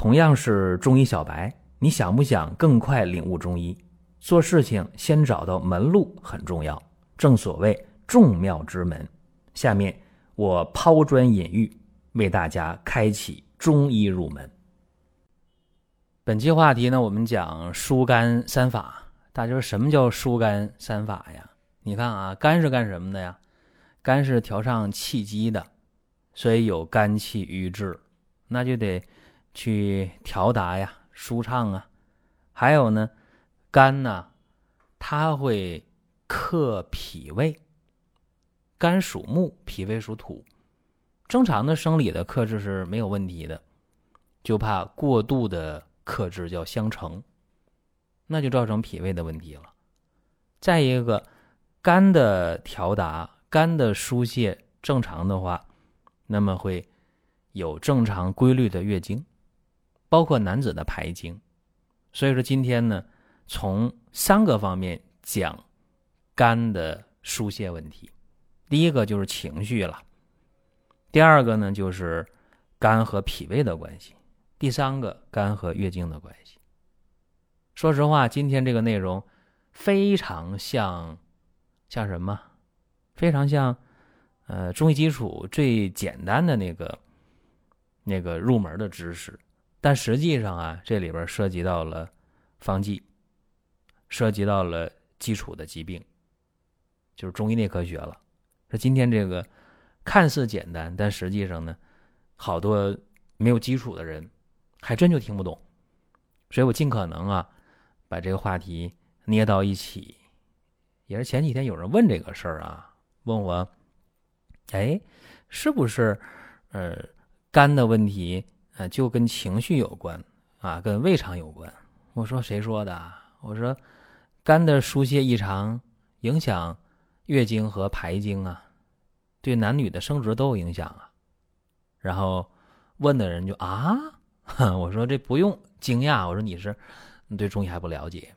同样是中医小白，你想不想更快领悟中医？做事情先找到门路很重要，正所谓众妙之门。下面我抛砖引玉，为大家开启中医入门。本期话题呢，我们讲疏肝三法。大家说什么叫疏肝三法呀？你看啊，肝是干什么的呀？肝是调上气机的，所以有肝气郁滞，那就得去调达呀、舒畅啊。还有呢，肝呢，它会克脾胃。肝属木，脾胃属土，正常的生理的克制是没有问题的，就怕过度的。克制叫相乘，那就造成脾胃的问题了。再一个，肝的调达、肝的疏泄正常的话，那么会有正常规律的月经，包括男子的排精。所以说今天呢，从三个方面讲肝的疏泄问题。第一个就是情绪了，第二个呢就是肝和脾胃的关系。第三个，肝和月经的关系。说实话，今天这个内容非常像，像什么？非常像，呃，中医基础最简单的那个那个入门的知识。但实际上啊，这里边涉及到了方剂，涉及到了基础的疾病，就是中医内科学了。说今天这个看似简单，但实际上呢，好多没有基础的人。还真就听不懂，所以我尽可能啊，把这个话题捏到一起。也是前几天有人问这个事儿啊，问我，哎，是不是呃肝的问题呃就跟情绪有关啊，跟胃肠有关？我说谁说的？我说肝的疏泄异常影响月经和排经啊，对男女的生殖都有影响啊。然后问的人就啊。我说这不用惊讶，我说你是你对中医还不了解。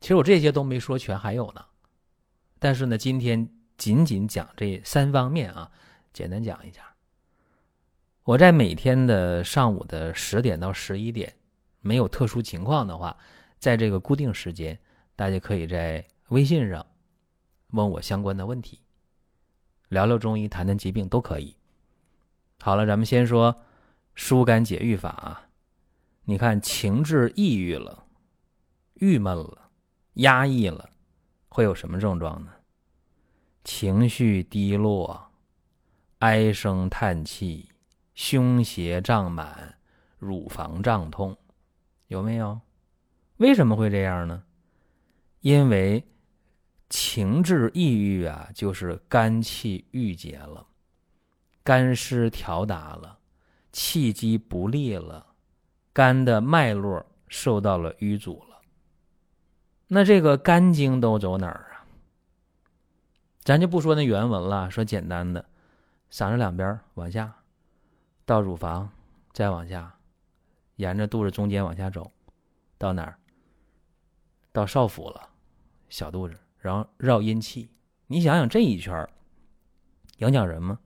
其实我这些都没说全，还有呢。但是呢，今天仅仅讲这三方面啊，简单讲一下。我在每天的上午的十点到十一点，没有特殊情况的话，在这个固定时间，大家可以在微信上问我相关的问题，聊聊中医，谈谈疾病都可以。好了，咱们先说。疏肝解郁法啊，你看情志抑郁了、郁闷了、压抑了，会有什么症状呢？情绪低落、唉声叹气、胸胁胀满、乳房胀痛，有没有？为什么会这样呢？因为情志抑郁啊，就是肝气郁结了，肝失调达了。气机不利了，肝的脉络受到了淤阻了。那这个肝经都走哪儿啊？咱就不说那原文了，说简单的，嗓子两边往下，到乳房，再往下，沿着肚子中间往下走，到哪儿？到少腹了，小肚子，然后绕阴气。你想想这一圈影响人吗？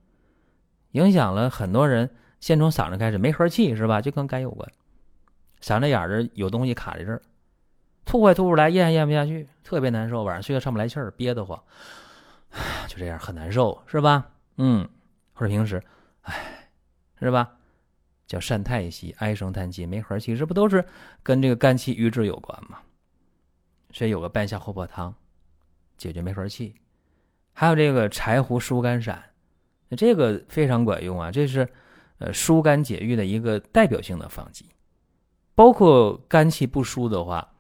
影响了很多人。先从嗓子开始，没和气是吧？就跟肝有关。嗓子眼儿这有东西卡在这儿，吐快吐不出来，咽咽不下去，特别难受。晚上睡觉上不来气儿，憋得慌，就这样很难受，是吧？嗯，或者平时，唉，是吧？叫善太息，唉声叹气，没和气，这不都是跟这个肝气郁滞有关吗？所以有个半夏厚朴汤，解决没和气。还有这个柴胡疏肝散，这个非常管用啊，这是。呃，疏肝解郁的一个代表性的方剂，包括肝气不舒的话，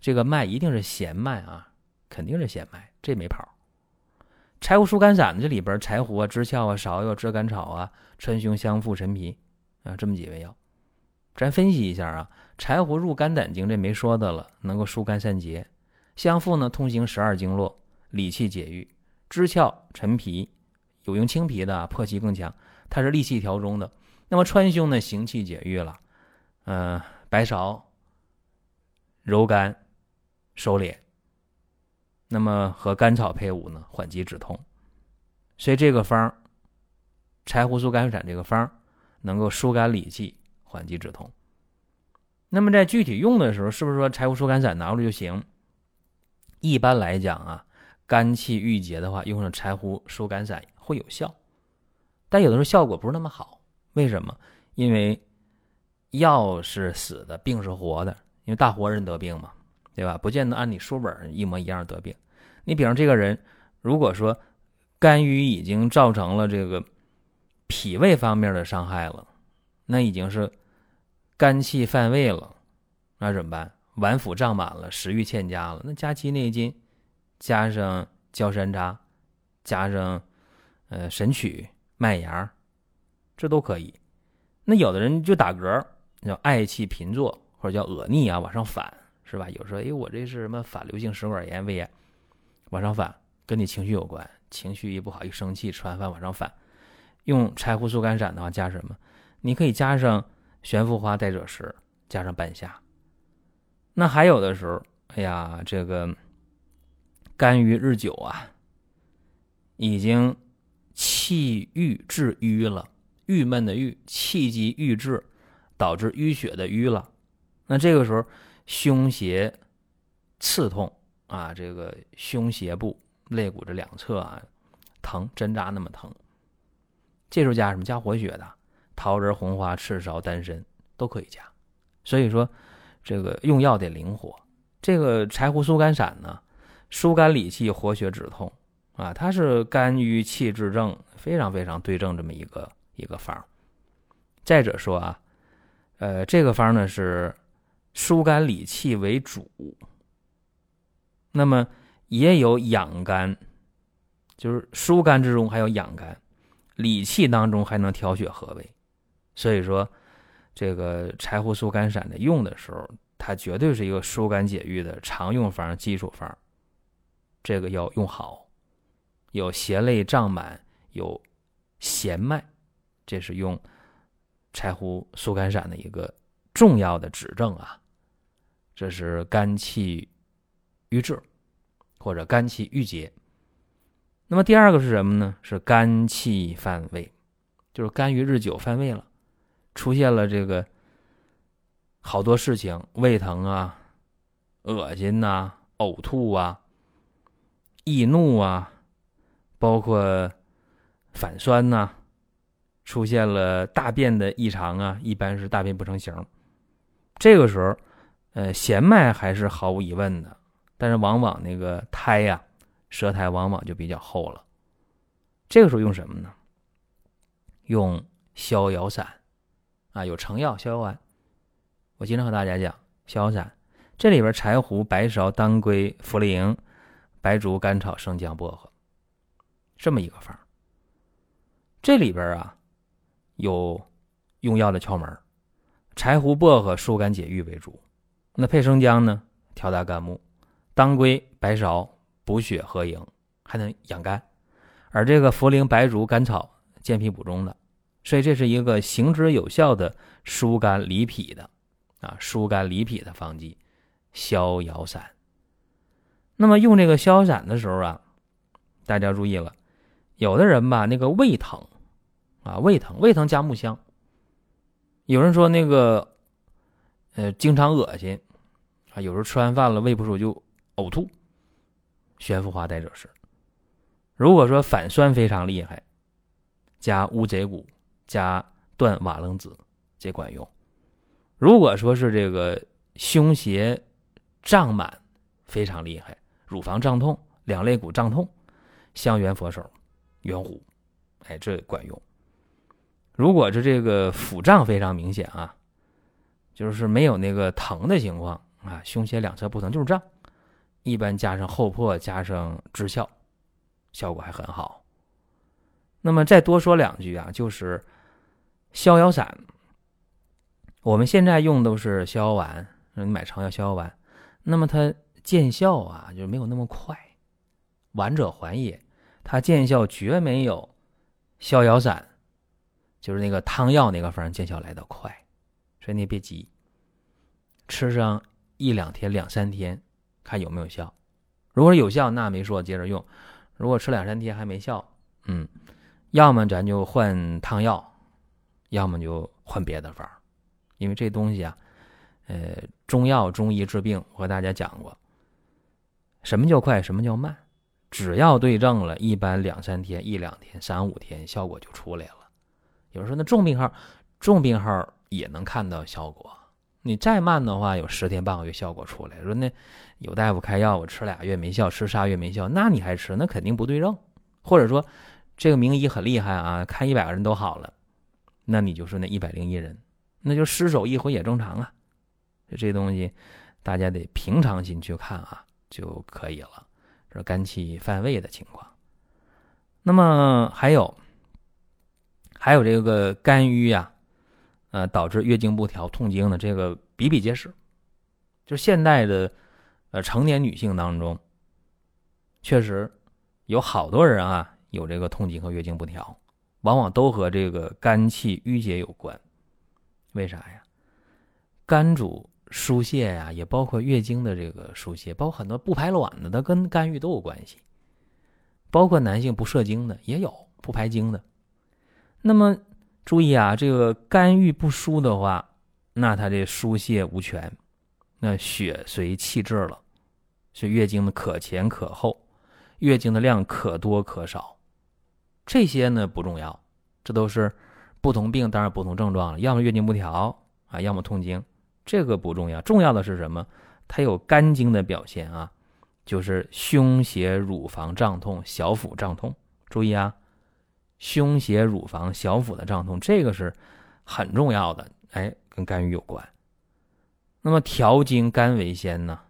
这个脉一定是弦脉啊，肯定是弦脉，这没跑。柴胡疏肝散这里边柴胡啊、知壳啊、芍药、炙甘草啊、川芎、香附、陈皮啊，这么几味药，咱分析一下啊。柴胡入肝胆经，这没说的了，能够疏肝散结；香附呢，通行十二经络，理气解郁；知壳、陈皮有用青皮的，破气更强。它是利气调中的，那么川芎呢，行气解郁了，嗯，白芍柔肝收敛，那么和甘草配伍呢，缓急止痛，所以这个方柴胡疏肝散这个方能够疏肝理气，缓急止痛，那么在具体用的时候，是不是说柴胡疏肝散拿出就行？一般来讲啊，肝气郁结的话，用上柴胡疏肝散会有效，但有的时候效果不是那么好。为什么？因为药是死的，病是活的。因为大活人得病嘛，对吧？不见得按你书本一模一样得病。你比方这个人，如果说肝郁已经造成了这个脾胃方面的伤害了，那已经是肝气犯胃了，那怎么办？脘腹胀满了，食欲欠佳了，那加气内金，加上焦山楂，加上呃神曲、麦芽，这都可以。那有的人就打嗝，叫嗳气频作。或者叫恶逆啊，往上反是吧？有时候哎，我这是什么反流性食管炎、胃炎，往上反，跟你情绪有关。情绪一不好，一生气，吃完饭往上反。用柴胡疏肝散的话，加什么？你可以加上悬浮花代赭石，加上半夏。那还有的时候，哎呀，这个肝郁日久啊，已经气郁滞瘀了，郁闷的郁，气机郁滞，导致淤血的瘀了。那这个时候，胸胁刺痛啊，这个胸胁部、肋骨这两侧啊疼，针扎那么疼。这时候加什么？加活血的，桃仁、红花、赤芍、丹参都可以加。所以说，这个用药得灵活。这个柴胡疏肝散呢，疏肝理气、活血止痛啊，它是肝郁气滞症非常非常对症这么一个一个方。再者说啊，呃，这个方呢是。疏肝理气为主，那么也有养肝，就是疏肝之中还有养肝，理气当中还能调血和胃，所以说这个柴胡疏肝散的用的时候，它绝对是一个疏肝解郁的常用方、基础方，这个要用好。有胁肋胀满，有弦脉，这是用柴胡疏肝散的一个重要的指证啊。这是肝气郁滞，或者肝气郁结。那么第二个是什么呢？是肝气犯胃，就是肝郁日久犯胃了，出现了这个好多事情，胃疼啊、恶心呐、呕吐啊、易怒啊，包括反酸呐，出现了大便的异常啊，一般是大便不成形。这个时候。呃，弦脉还是毫无疑问的，但是往往那个苔呀，舌苔往往就比较厚了。这个时候用什么呢？用逍遥散啊，有成药逍遥丸。我经常和大家讲逍遥散，这里边柴胡、白芍、当归、茯苓、白术、甘草、生姜、薄荷，这么一个方。这里边啊，有用药的窍门，柴胡、薄荷疏肝解郁为主。那配生姜呢，调达肝木；当归、白芍补血和营，还能养肝；而这个茯苓、白术、甘草健脾补中的，所以这是一个行之有效的疏肝理脾的啊，疏肝理脾的方剂——逍遥散。那么用这个逍遥散的时候啊，大家注意了，有的人吧，那个胃疼啊，胃疼，胃疼加木香；有人说那个呃，经常恶心。啊，有时候吃完饭了，胃不舒服就呕吐。悬浮花代赭石。如果说反酸非常厉害，加乌贼骨，加断瓦楞子，这管用。如果说是这个胸胁胀满非常厉害，乳房胀痛，两肋骨胀痛，香橼佛手、圆弧，哎，这管用。如果是这个腹胀非常明显啊，就是没有那个疼的情况。啊，胸胁两侧不疼就是胀，一般加上厚朴，加上知效，效果还很好。那么再多说两句啊，就是逍遥散，我们现在用都是逍遥丸，你买成药逍遥丸，那么它见效啊就没有那么快，丸者还也，它见效绝没有逍遥散，就是那个汤药那个方见效来的快，所以你别急，吃上。一两天、两三天，看有没有效。如果有效，那没说，接着用。如果吃两三天还没效，嗯，要么咱就换汤药，要么就换别的方。因为这东西啊，呃，中药中医治病，我和大家讲过，什么叫快，什么叫慢？只要对症了，一般两三天、一两天、三五天，效果就出来了。有人说，那重病号，重病号也能看到效果。你再慢的话，有十天半个月效果出来。说那有大夫开药，我吃俩月没效，吃仨月没效，那你还吃，那肯定不对症。或者说，这个名医很厉害啊，看一百个人都好了，那你就是那一百零一人，那就失手一回也正常啊。这东西，大家得平常心去看啊，就可以了。这肝气犯胃的情况，那么还有，还有这个肝郁呀，呃，导致月经不调、痛经的这个比比皆是。就现代的呃成年女性当中，确实有好多人啊有这个痛经和月经不调，往往都和这个肝气郁结有关。为啥呀？肝主。疏泄呀，也包括月经的这个疏泄，包括很多不排卵的，它跟肝郁都有关系。包括男性不射精的也有不排精的。那么注意啊，这个肝郁不疏的话，那他这疏泄无权，那血随气滞了，所以月经的可前可后，月经的量可多可少。这些呢不重要，这都是不同病当然不同症状了，要么月经不调啊，要么痛经。这个不重要，重要的是什么？它有肝经的表现啊，就是胸胁、乳房胀痛、小腹胀痛。注意啊，胸胁、乳房、小腹的胀痛，这个是很重要的。哎，跟肝郁有关。那么调经，肝为先呢，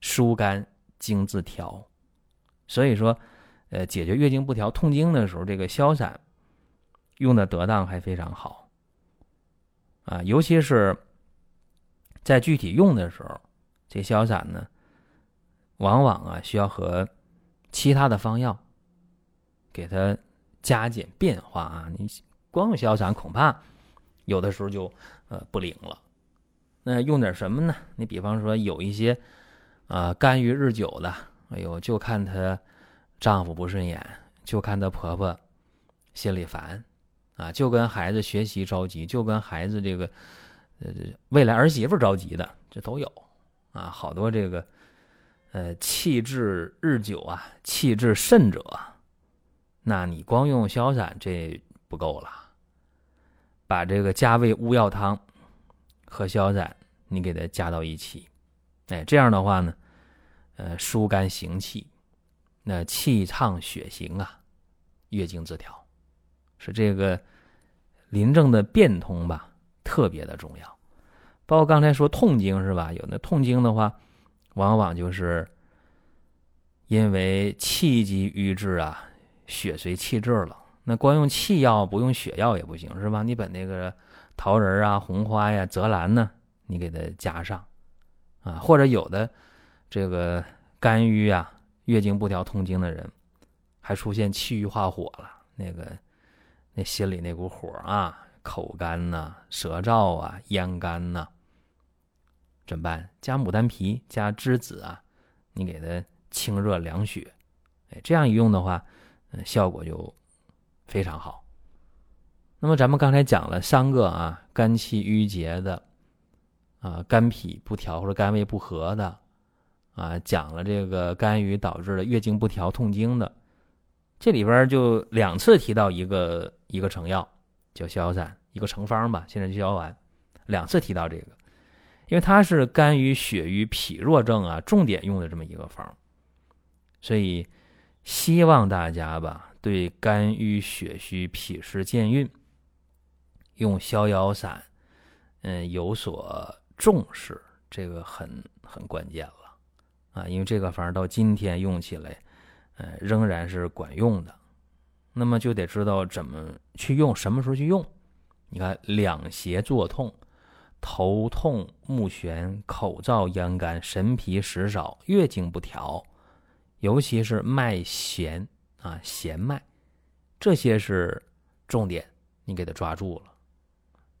疏肝经自调。所以说，呃，解决月经不调、痛经的时候，这个消散用的得当还非常好啊，尤其是。在具体用的时候，这消散呢，往往啊需要和其他的方药给它加减变化啊。你光用消散，恐怕有的时候就呃不灵了。那用点什么呢？你比方说有一些啊肝郁日久的，哎呦，就看她丈夫不顺眼，就看她婆婆心里烦啊，就跟孩子学习着急，就跟孩子这个。呃，未来儿媳妇着急的，这都有啊，好多这个，呃，气滞日久啊，气滞甚者，那你光用消散这不够了，把这个加味乌药汤和消散，你给它加到一起，哎，这样的话呢，呃，疏肝行气，那气畅血行啊，月经自调，是这个临症的变通吧。特别的重要，包括刚才说痛经是吧？有那痛经的话，往往就是因为气机瘀滞啊，血随气滞了。那光用气药不用血药也不行是吧？你把那个桃仁啊、红花呀、泽兰呢，你给它加上啊，或者有的这个肝郁啊、月经不调、痛经的人，还出现气郁化火了，那个那心里那股火啊。口干呐，舌燥啊，咽干呐，怎么办？加牡丹皮，加栀子啊，你给它清热凉血，哎，这样一用的话，效果就非常好。那么咱们刚才讲了三个啊，肝气郁结的，啊，肝脾不调或者肝胃不和的，啊，讲了这个肝郁导致的月经不调、痛经的，这里边就两次提到一个一个成药。叫消散一个成方吧，现在就消完，两次提到这个，因为它是肝郁血瘀脾弱症啊，重点用的这么一个方，所以希望大家吧，对肝郁血虚脾湿健运用逍遥散，嗯，有所重视，这个很很关键了啊，因为这个方到今天用起来，呃，仍然是管用的。那么就得知道怎么去用，什么时候去用？你看，两胁作痛、头痛、目眩、口燥、咽干、神疲食少、月经不调，尤其是脉弦啊，弦脉，这些是重点，你给它抓住了。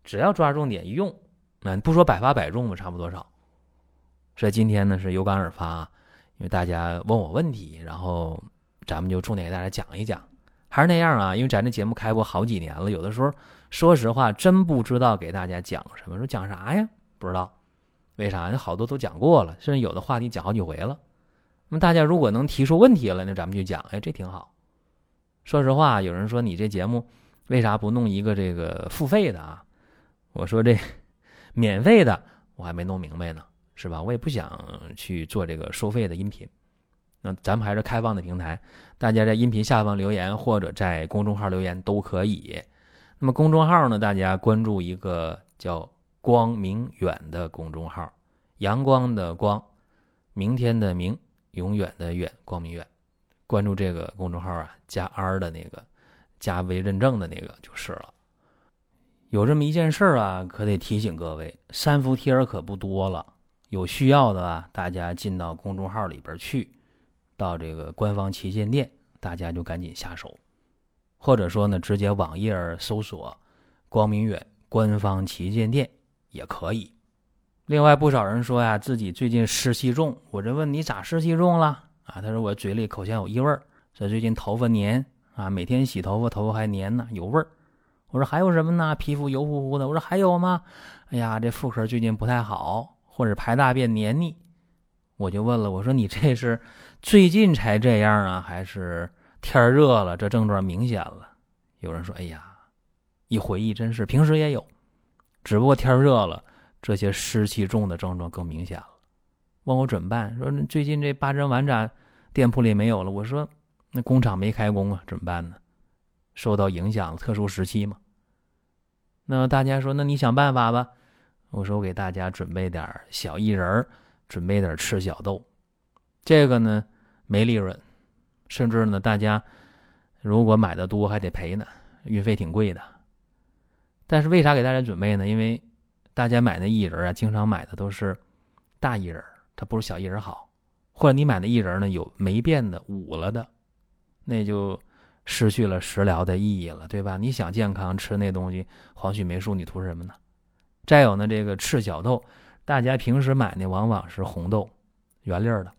只要抓重点一用，那不说百发百中吧，差不多少。所以今天呢是有感而发，因为大家问我问题，然后咱们就重点给大家讲一讲。还是那样啊，因为咱这节目开播好几年了，有的时候说实话真不知道给大家讲什么，说讲啥呀？不知道。为啥？那好多都讲过了，甚至有的话题讲好几回了。那么大家如果能提出问题了，那咱们就讲，哎，这挺好。说实话，有人说你这节目为啥不弄一个这个付费的啊？我说这免费的我还没弄明白呢，是吧？我也不想去做这个收费的音频。那咱们还是开放的平台，大家在音频下方留言或者在公众号留言都可以。那么公众号呢，大家关注一个叫“光明远”的公众号，阳光的光，明天的明，永远的远，光明远。关注这个公众号啊，加 R 的那个，加微认证的那个就是了。有这么一件事儿啊，可得提醒各位，三伏贴可不多了，有需要的啊，大家进到公众号里边去。到这个官方旗舰店，大家就赶紧下手，或者说呢，直接网页搜索“光明远”官方旗舰店也可以。另外，不少人说呀，自己最近湿气重，我这问你咋湿气重了啊？他说我嘴里口腔有异味儿，说最近头发黏啊，每天洗头发头发还黏呢，有味儿。我说还有什么呢？皮肤油乎乎的。我说还有吗？哎呀，这妇科最近不太好，或者排大便黏腻。我就问了，我说你这是最近才这样啊，还是天热了这症状明显了？有人说，哎呀，一回忆真是平时也有，只不过天热了，这些湿气重的症状更明显了。问我怎么办？说最近这八珍丸咋店铺里没有了？我说那工厂没开工啊，怎么办呢？受到影响，特殊时期嘛。那大家说，那你想办法吧。我说我给大家准备点小薏仁儿。准备点赤小豆，这个呢没利润，甚至呢大家如果买的多还得赔呢，运费挺贵的。但是为啥给大家准备呢？因为大家买那薏仁啊，经常买的都是大薏仁，它不是小薏仁好。或者你买的薏仁呢有霉变的、捂了的，那就失去了食疗的意义了，对吧？你想健康吃那东西，黄曲霉素你图什么呢？再有呢，这个赤小豆。大家平时买的往往是红豆，圆粒儿的，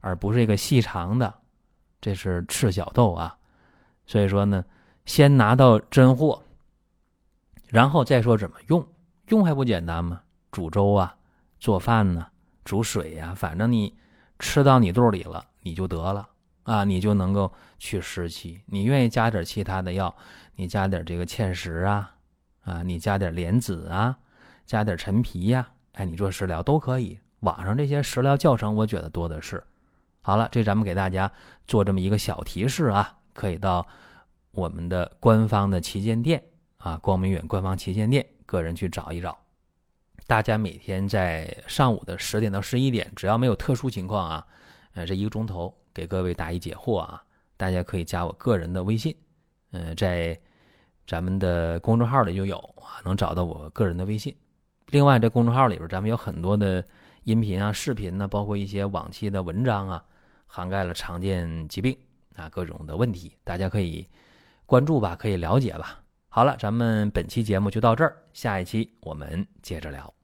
而不是一个细长的，这是赤小豆啊。所以说呢，先拿到真货，然后再说怎么用。用还不简单吗？煮粥啊，做饭呢，煮水呀，反正你吃到你肚里了，你就得了啊，你就能够去湿气。你愿意加点其他的药，你加点这个芡实啊，啊，你加点莲子啊，加点陈皮呀。哎，你做食疗都可以，网上这些食疗教程我觉得多的是。好了，这咱们给大家做这么一个小提示啊，可以到我们的官方的旗舰店啊，光明远官方旗舰店，个人去找一找。大家每天在上午的十点到十一点，只要没有特殊情况啊，呃，这一个钟头给各位答疑解惑啊。大家可以加我个人的微信，嗯，在咱们的公众号里就有啊，能找到我个人的微信。另外，这公众号里边，咱们有很多的音频啊、视频呢，包括一些往期的文章啊，涵盖了常见疾病啊各种的问题，大家可以关注吧，可以了解吧。好了，咱们本期节目就到这儿，下一期我们接着聊。